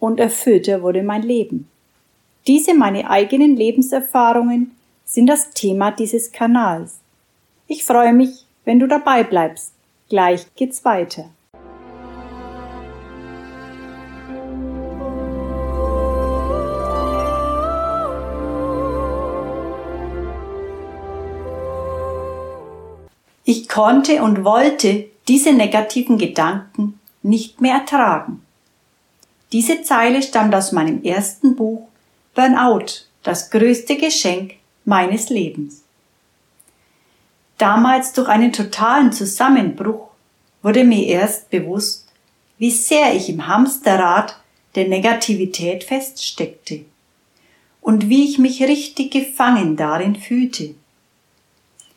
und erfüllter wurde mein Leben. Diese meine eigenen Lebenserfahrungen sind das Thema dieses Kanals. Ich freue mich, wenn du dabei bleibst. Gleich geht's weiter. Ich konnte und wollte diese negativen Gedanken nicht mehr ertragen. Diese Zeile stammt aus meinem ersten Buch Burnout, das größte Geschenk meines Lebens. Damals durch einen totalen Zusammenbruch wurde mir erst bewusst, wie sehr ich im Hamsterrad der Negativität feststeckte und wie ich mich richtig gefangen darin fühlte.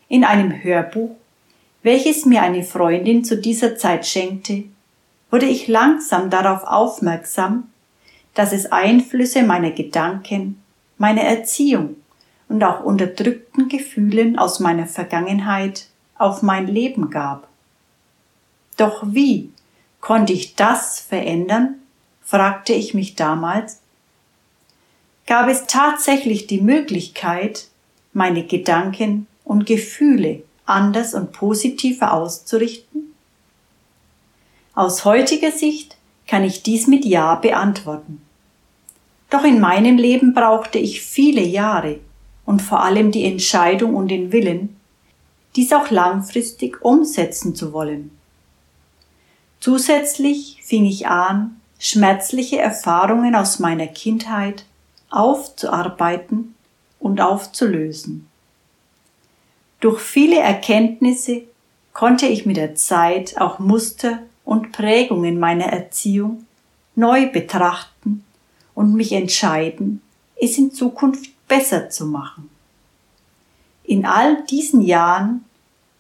In einem Hörbuch welches mir eine Freundin zu dieser Zeit schenkte, wurde ich langsam darauf aufmerksam, dass es Einflüsse meiner Gedanken, meiner Erziehung und auch unterdrückten Gefühlen aus meiner Vergangenheit auf mein Leben gab. Doch wie konnte ich das verändern? fragte ich mich damals. Gab es tatsächlich die Möglichkeit, meine Gedanken und Gefühle anders und positiver auszurichten? Aus heutiger Sicht kann ich dies mit Ja beantworten. Doch in meinem Leben brauchte ich viele Jahre und vor allem die Entscheidung und den Willen, dies auch langfristig umsetzen zu wollen. Zusätzlich fing ich an, schmerzliche Erfahrungen aus meiner Kindheit aufzuarbeiten und aufzulösen. Durch viele Erkenntnisse konnte ich mit der Zeit auch Muster und Prägungen meiner Erziehung neu betrachten und mich entscheiden, es in Zukunft besser zu machen. In all diesen Jahren,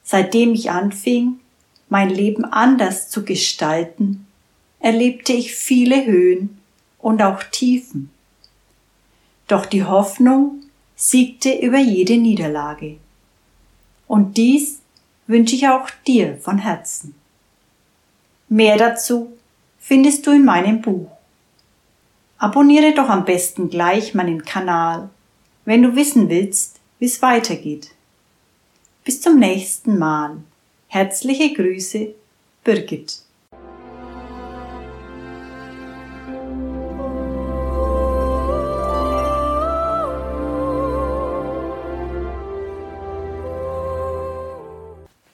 seitdem ich anfing, mein Leben anders zu gestalten, erlebte ich viele Höhen und auch Tiefen. Doch die Hoffnung siegte über jede Niederlage. Und dies wünsche ich auch dir von Herzen. Mehr dazu findest du in meinem Buch. Abonniere doch am besten gleich meinen Kanal, wenn du wissen willst, wie es weitergeht. Bis zum nächsten Mal. Herzliche Grüße, Birgit.